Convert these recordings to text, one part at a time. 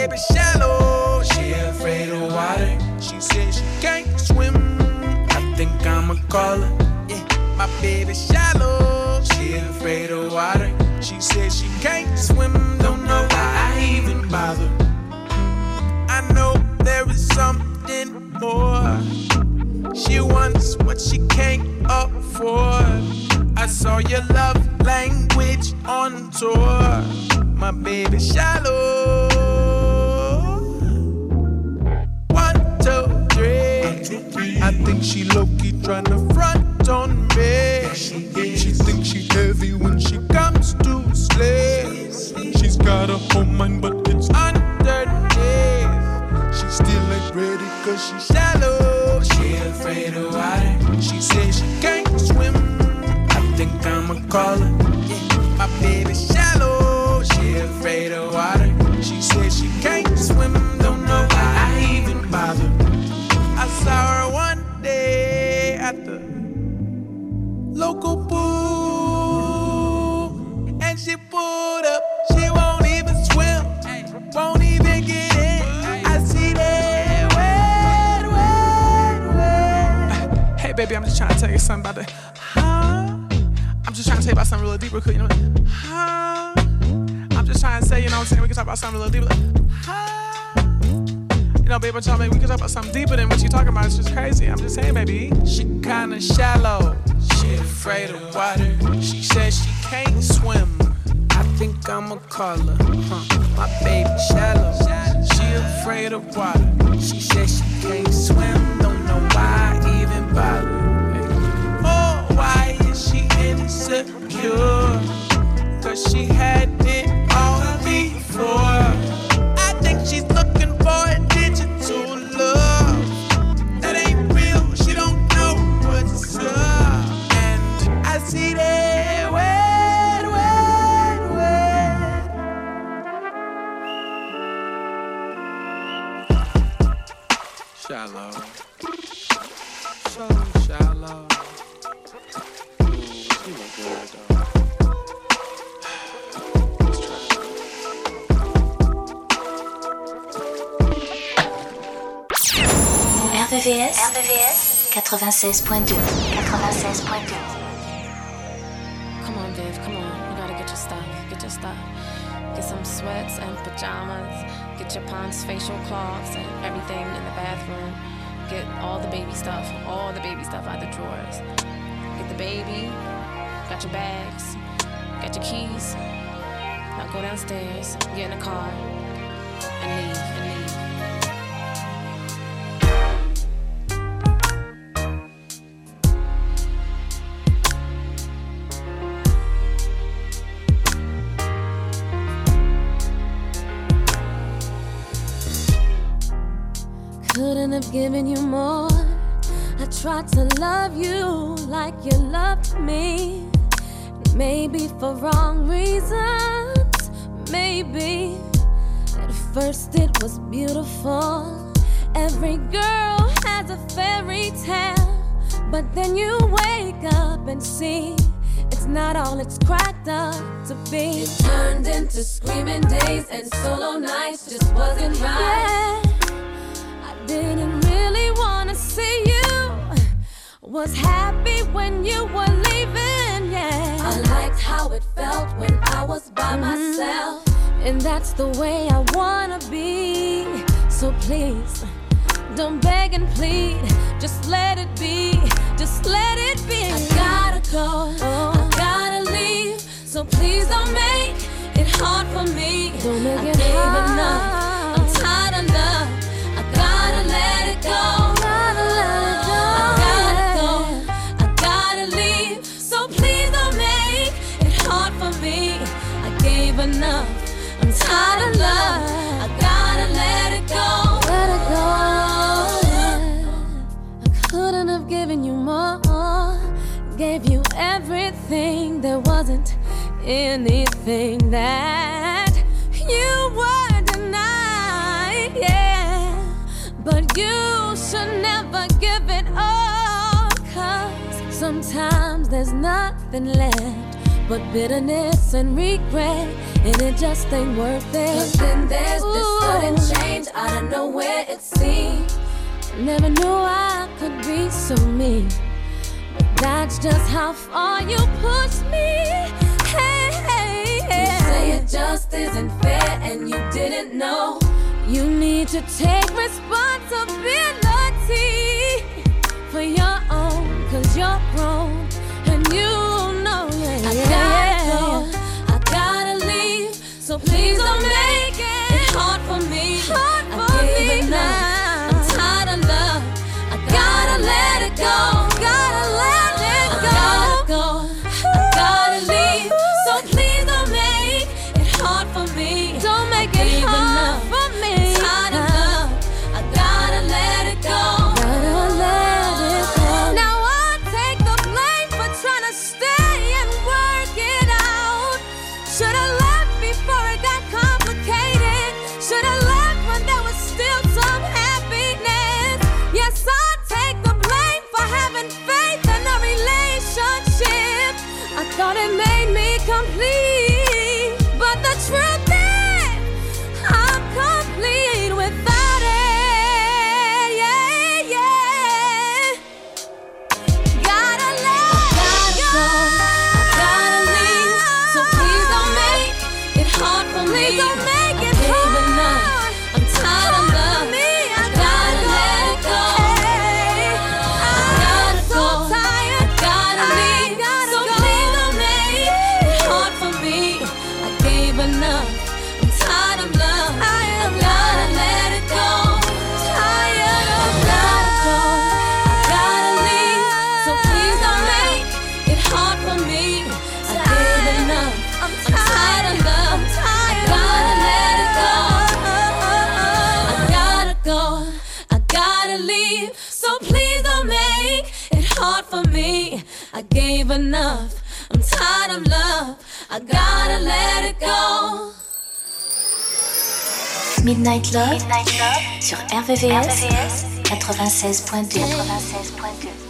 baby shallow, she afraid of water. She says she can't swim. I think I'ma call her. Yeah. My baby shallow, she afraid of water. She says she can't swim. Don't know why I even bother. I know there is something more. She wants what she can't afford. I saw your love language on tour. My baby shallow. Baby, I'm just trying to tell you something about the. Huh? I'm just trying to tell you about something real deeper, you know. Huh? I'm just trying to say, you know what I'm saying? We can talk about something real deeper. Like, huh? You know, baby, I'm talking, we can talk about something deeper than what you're talking about. It's just crazy. I'm just saying, baby. She kinda shallow. She afraid of water. She says she can't swim. I think I'ma call her. Huh. My baby shallow. She afraid of water. She says she can't swim. Oh, why is she insecure? Cause she had 96.2. 96.2. Come on, Viv, come on. You gotta get your stuff. Get your stuff. Get some sweats and pajamas. Get your Pond's facial cloths and everything in the bathroom. Get all the baby stuff, all the baby stuff out the drawers. Get the baby. Got your bags. Got your keys. Now go downstairs, get in the car, and leave, and Couldn't have given you more. I tried to love you like you loved me. Maybe for wrong reasons. Maybe at first it was beautiful. Every girl has a fairy tale. But then you wake up and see it's not all it's cracked up to be. It turned into screaming days and solo nights just wasn't right. Yeah, didn't really wanna see you. Was happy when you were leaving, yeah. I liked how it felt when I was by mm-hmm. myself. And that's the way I wanna be. So please, don't beg and plead. Just let it be. Just let it be. I gotta go, oh. I gotta leave. So please don't make it hard for me. Don't make I it hard. enough, enough, I'm tired of love. I gotta let it go. Let it go. I couldn't have given you more. Gave you everything. There wasn't anything that you were denied. Yeah. But you should never give it all. Cause sometimes there's nothing left but bitterness and regret. And it just ain't worth it. But then there's this sudden change out of nowhere, it seems. Never knew I could be so mean. But that's just how far you pushed me. Hey, hey, hey. You say it just isn't fair and you didn't know. You need to take responsibility for your own, cause you're grown and you. I gotta go, I gotta leave. So please don't make it hard for me. Hard I for gave me enough. For me. I gave enough. I'm tired of love. I gotta let it go. Midnight Love, sur RVVS, 96.2. 96.2.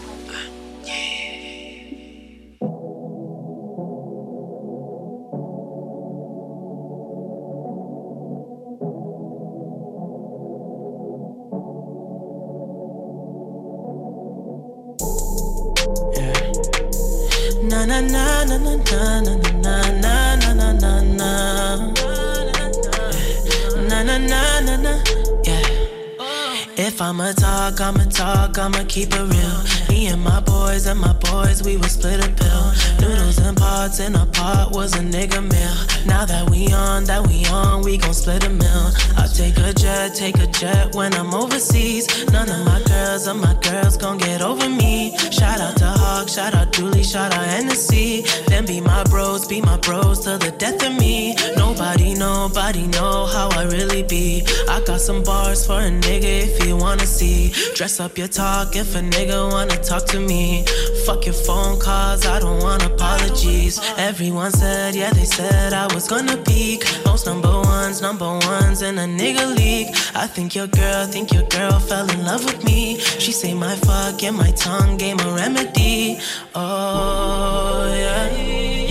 na na na na na na na na na na na na na na yeah. If I'ma talk, I'ma talk, I'ma keep it real. Me and my boys and my boys, we would split a pill. Noodles and pots in a pot was a nigga meal. Now that we on, that we on, we gon' split a meal. I'll take a jet, take a jet when I'm overseas. None of my girls or my girls gon' get over me. Shout out to Hawk, shout out Julie, shout out Hennessy. Them be my bros, be my bros till the death of me. Nobody, nobody know how I really be. I got some bars for a nigga if you wanna see. Dress up your talk if a nigga wanna talk to me. Fuck your phone calls, I don't want apologies. Everyone said, yeah, they said I was gonna peak. Most number ones, number ones in a nigga league. I think your girl, think your girl fell in love with me. She say my fuck and my tongue gave a remedy. Oh, yeah,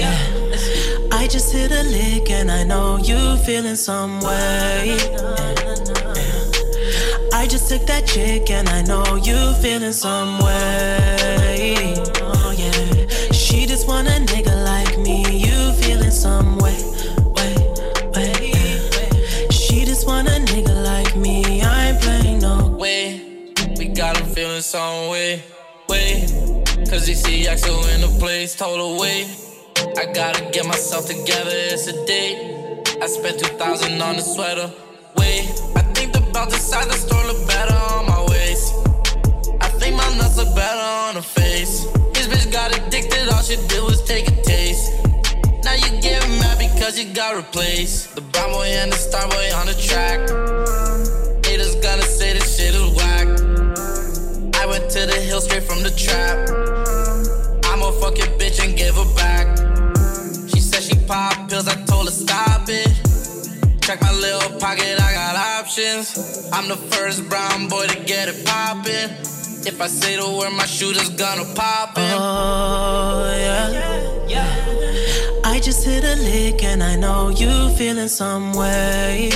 yeah. I just hit a lick and I know you feeling some way. I just took that chick and I know you feeling some way. Oh yeah. She just want a nigga like me. You feeling some way, way, way. She just want a nigga like me. I ain't playing no way. We got him feeling some way, way. Cause he see Abel in the place, total way. I gotta get myself together, it's a date. I spent 2000 on the sweater, way. I think the belt inside the store look better on her face. This bitch got addicted, all she did was take a taste. Now you get mad because cause he got replaced. The brown boy and the star boy on the track. Haters gonna say this shit is whack. I went to the hill straight from the trap. I'm a fucking bitch and give her back. She said she pop pills, I told her stop it. Check my little pocket, I got options. I'm the first brown boy to get it poppin'. If I say the word, my shooter's gonna pop it. Oh, yeah. yeah. I just hit a lick and I know you feeling some way.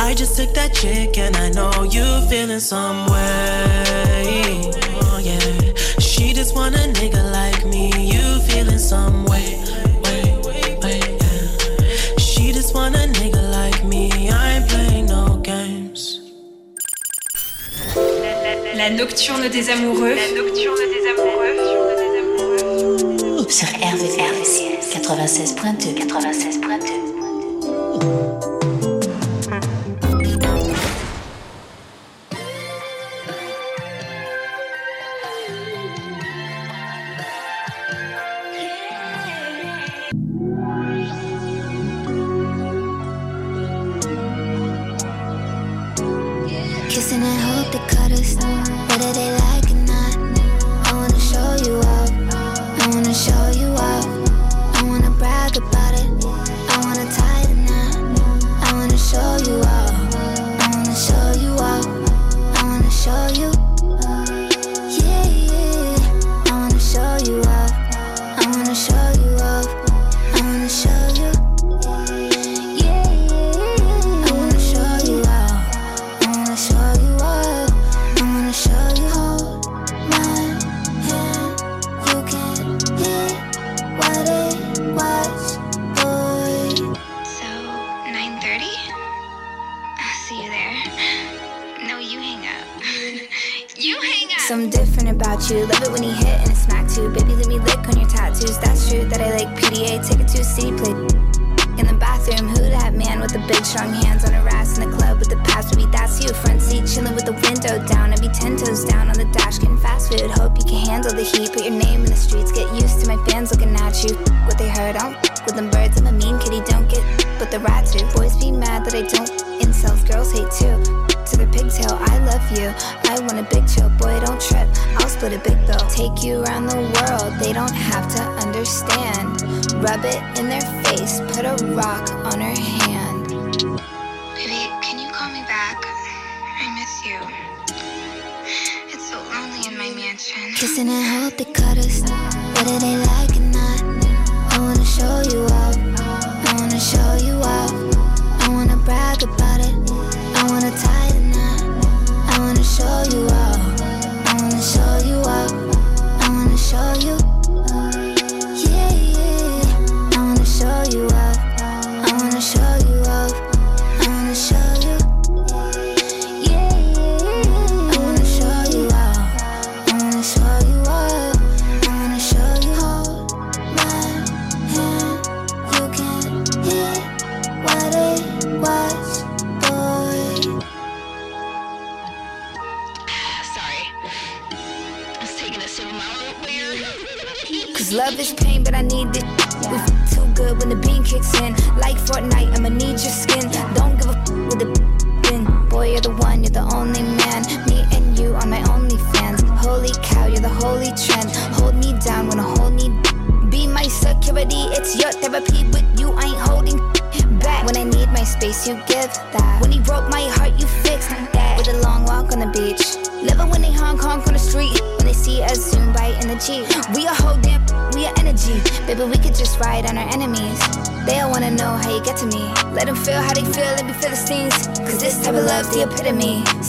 I just took that chick and I know you feeling some way. Oh, yeah. She just want a nigga like me, you feeling some way. way, La nocturne des amoureux. La nocturne des amoureux. Sur RVRVCS 96.2 96.2 the cutters. Whether they like show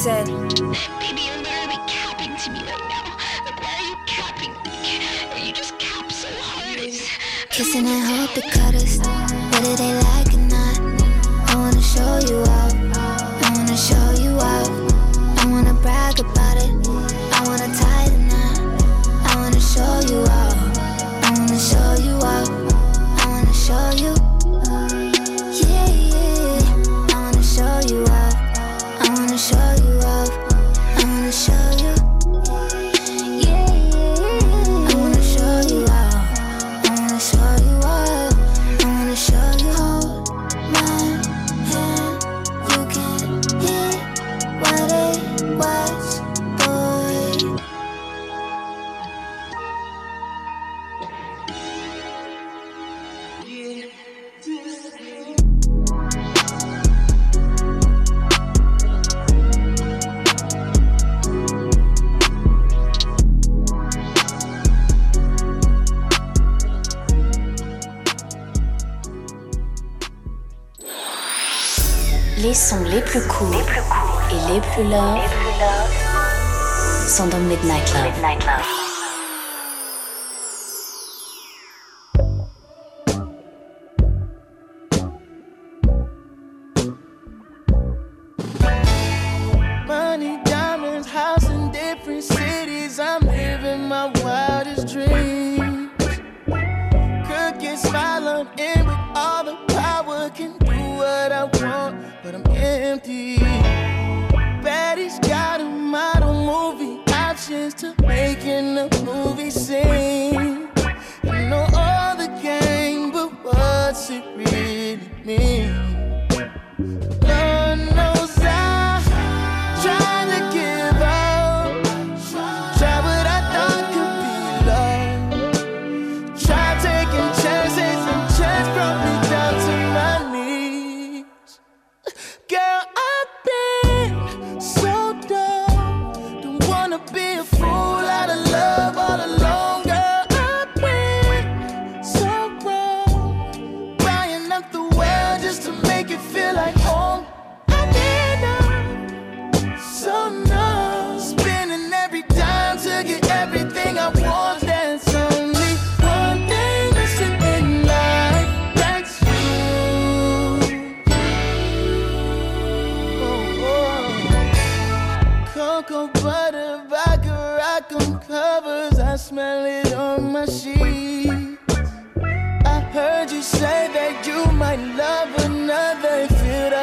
you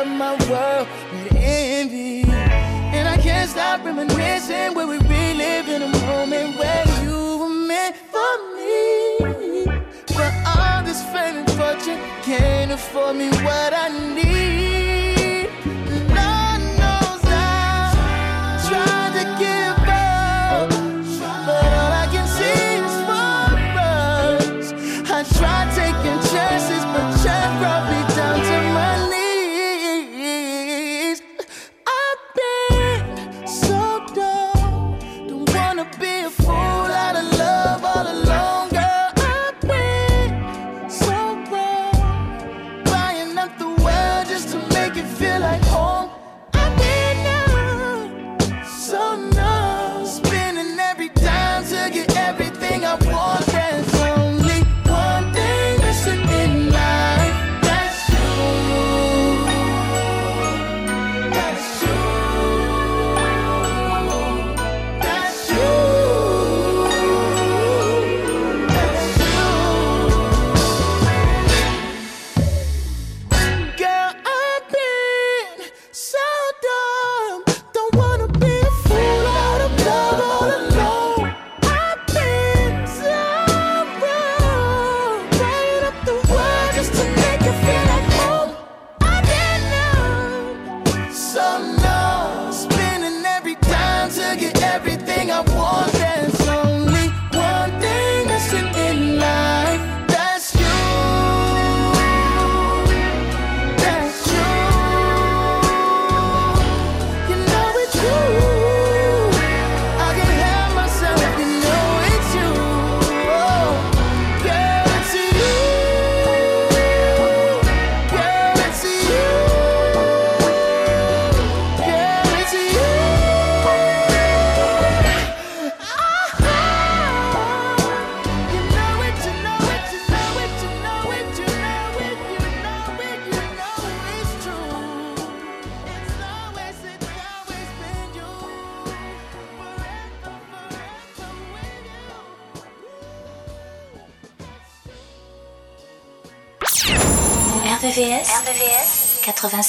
flood my world with envy. And I can't stop reminiscing where we relive in a moment where you were meant for me. But all this fame and fortune can't afford me what I need.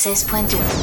96.2.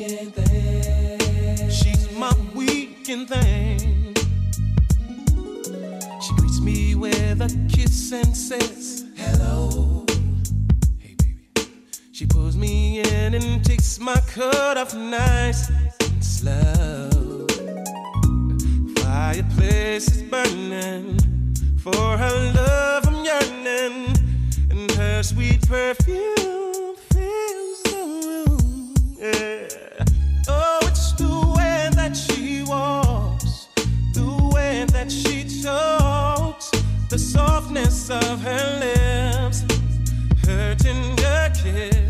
weekend thing. She's my weekend thing. She greets me with a kiss and says, Hello. Hey, baby. She pulls me in and takes my coat off nice and slow. Fireplace is burning for her love, I'm yearning, and her sweet perfume. of her lips, her tender kiss.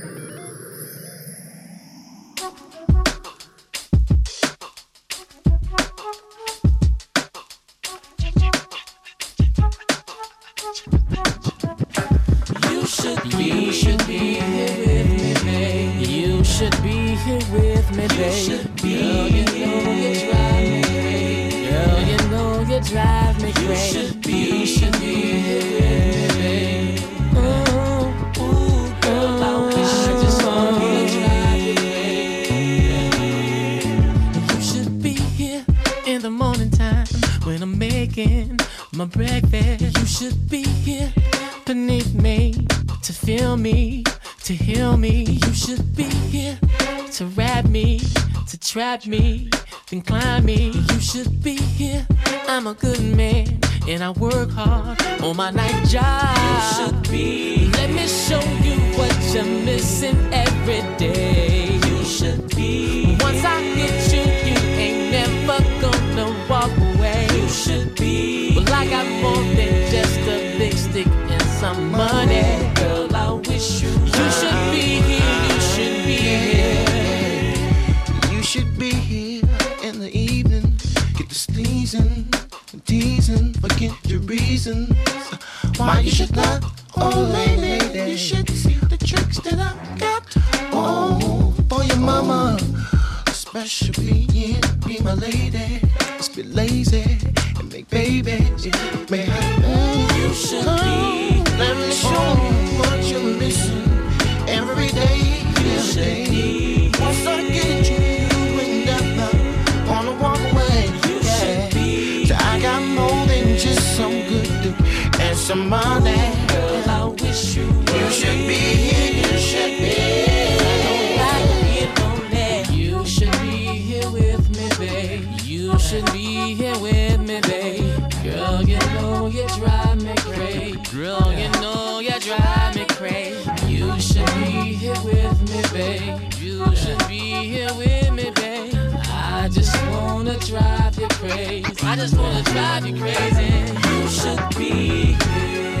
You should be, you should be here. Baby. Ooh, girl, just wanna. You should be here in the morning time when I'm making my breakfast. You should be here beneath me to feel me, to heal me. You should be here to wrap me trap me, then climb me. You should be here. I'm a good man, and I work hard on my night job. You should be. Let me show you what you're missing every day. You should be. Once I get you, you ain't never gonna walk away. You should be. Well, I got more than teasing, forget your reasons. Why you should not, oh lady, you should see the tricks that I got. Oh, for your mama, especially yeah, be my lady. Let's be lazy and make babies. May I, you should be. Let me show you what you're missing every day. Every day. Some money. Girl, I wish you You should be here, you should be You should be here with me, babe. You should be here with me, babe. Girl, you know you drive me crazy. Girl, you know you drive me crazy. You should be here with me, babe. You should be here with me, babe. I just wanna drive you crazy. I just wanna drive you crazy. You should be here.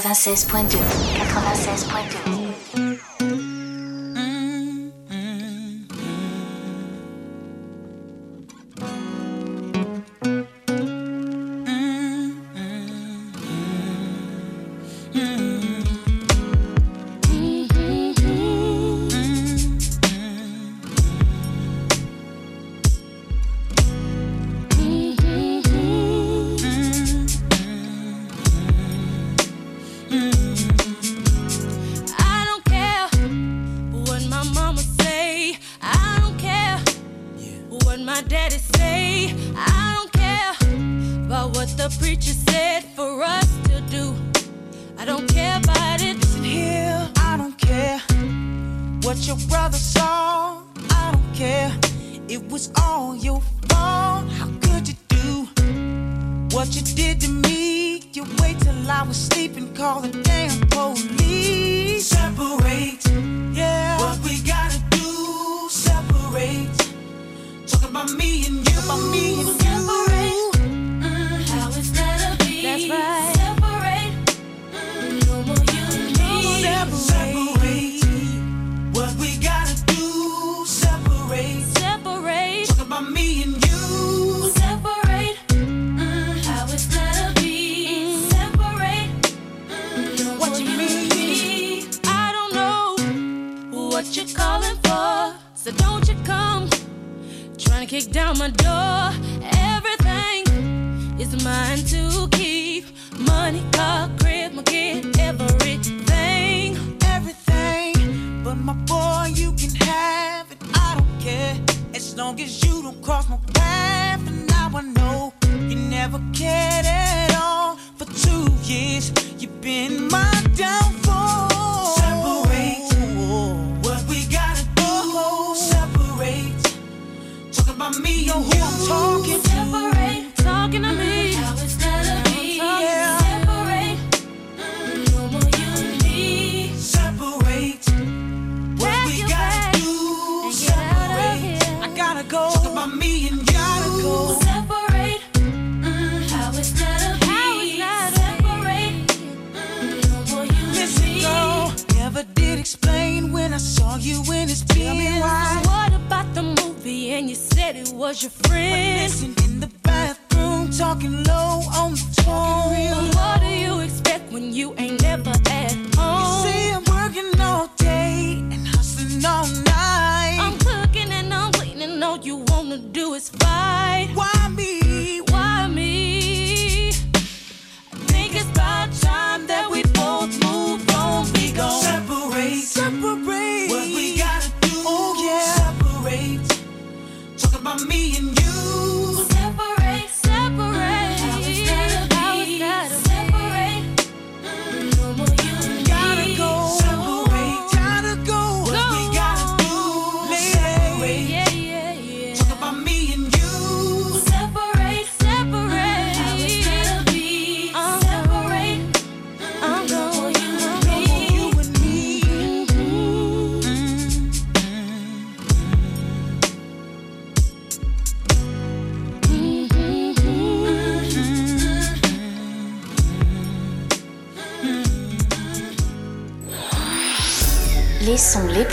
96.2 96.2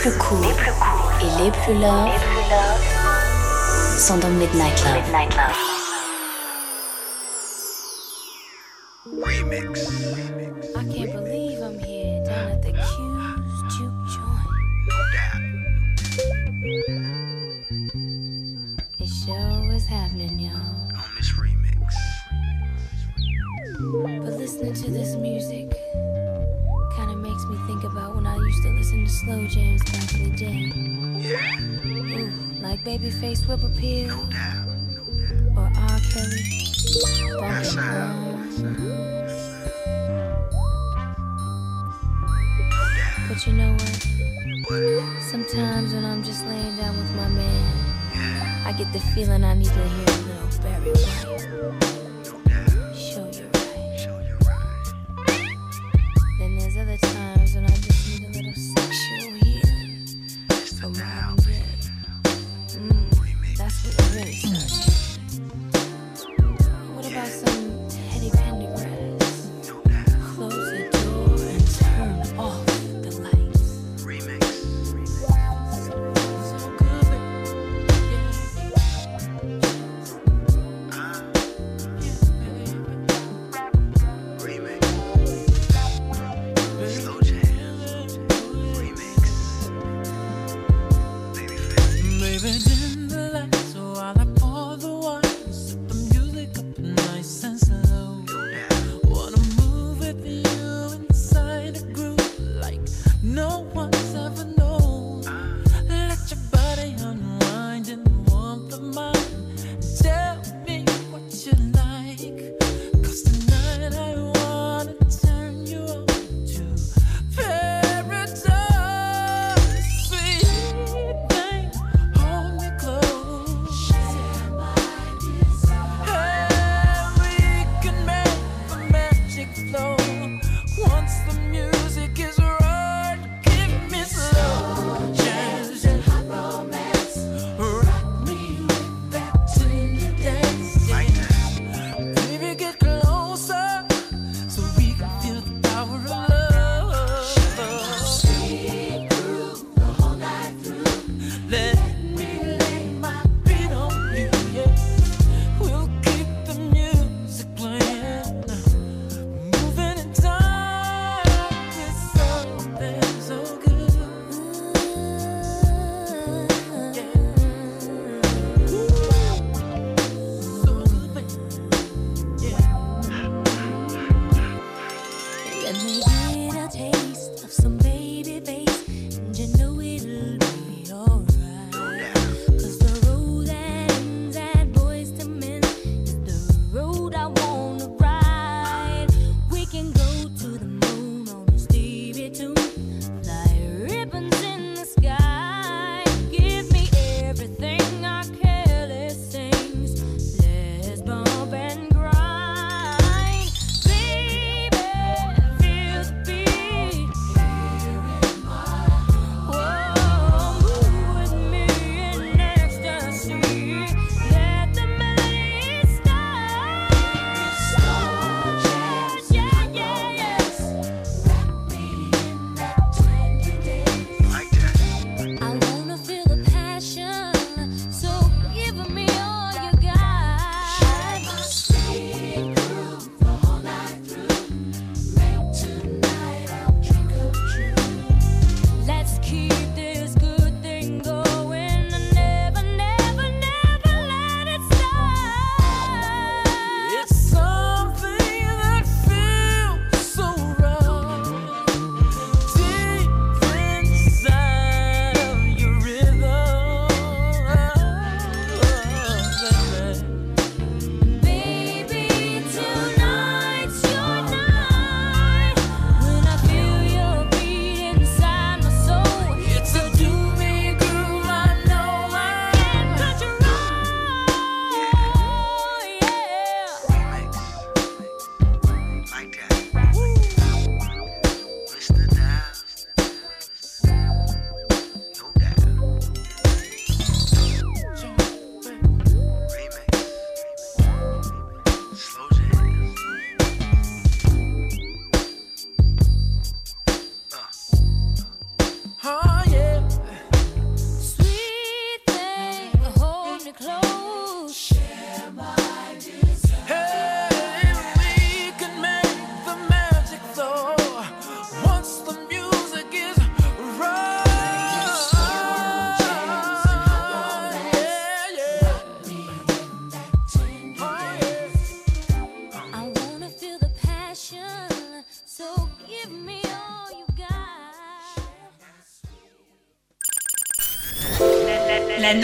plus courts les plus courts et les plus longs sont dans Midnight Love. Midnight Love.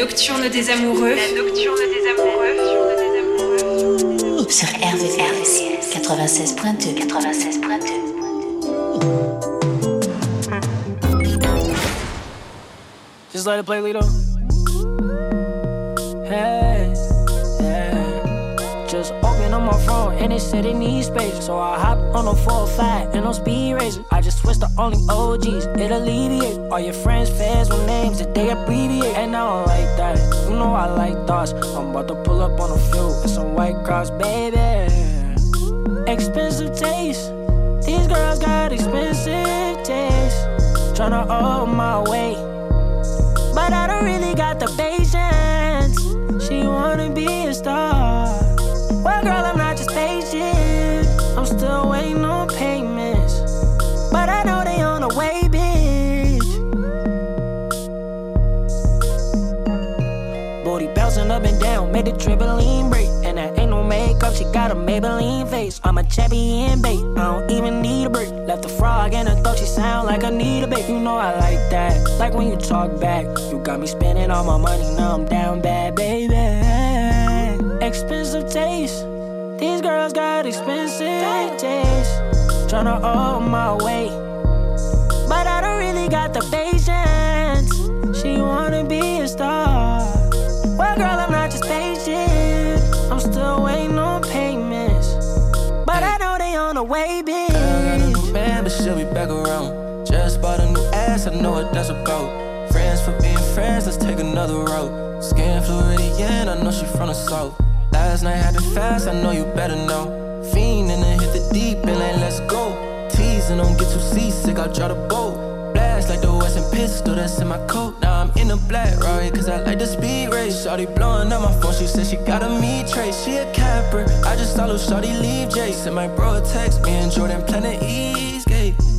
Nocturne des amoureux. La nocturne des amoureux. Sur RVCS 96.2 96.2 Just let it play, Lito. Open my phone and it said it needs space. So I hop on a 405 and on speed racer. I just switched to only OGs, it alleviates All your friends, fans with names that they abbreviate. And I don't like that. You know I like thoughts. I'm about to pull up on a few and some white cross, baby. Expensive taste. These girls got expensive taste. Tryna hold my weight. But I don't really got the patience. She wanna be a star. Well, girl, made the trampoline break. And that ain't no makeup, she got a Maybelline face. I'm a champion bait, I don't even need a break. Left a frog in her throat, she sound like I need a bait. You know I like that, like when you talk back. You got me spending all my money, now I'm down bad, baby. Expensive taste, these girls got expensive taste. Tryna hold my weight, back around. Just bought a new ass, I know what that's about. Friends for being friends, let's take another route. Skin Floridian, I know she from the south. Last night happened fast, I know you better know. Fiend and hit the deep and let's go. Teasing, don't get too seasick, I'll draw the boat. Blast like the Western pistol that's in my coat. Now I'm in the black Rari, cause I like the speed race. Shorty blowing up my phone, she said she got a me trace. She a capper, I just saw Shorty leave. And my bro a text me and Jordan Planet Eastgate.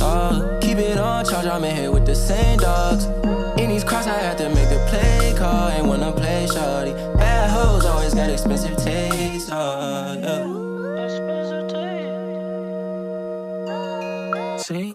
Uh, keep it on charge, I'm in here with the same dogs. In these cross, I had to make the play call. Ain't wanna play shorty. Bad hoes always got expensive taste. Uh, yeah. See?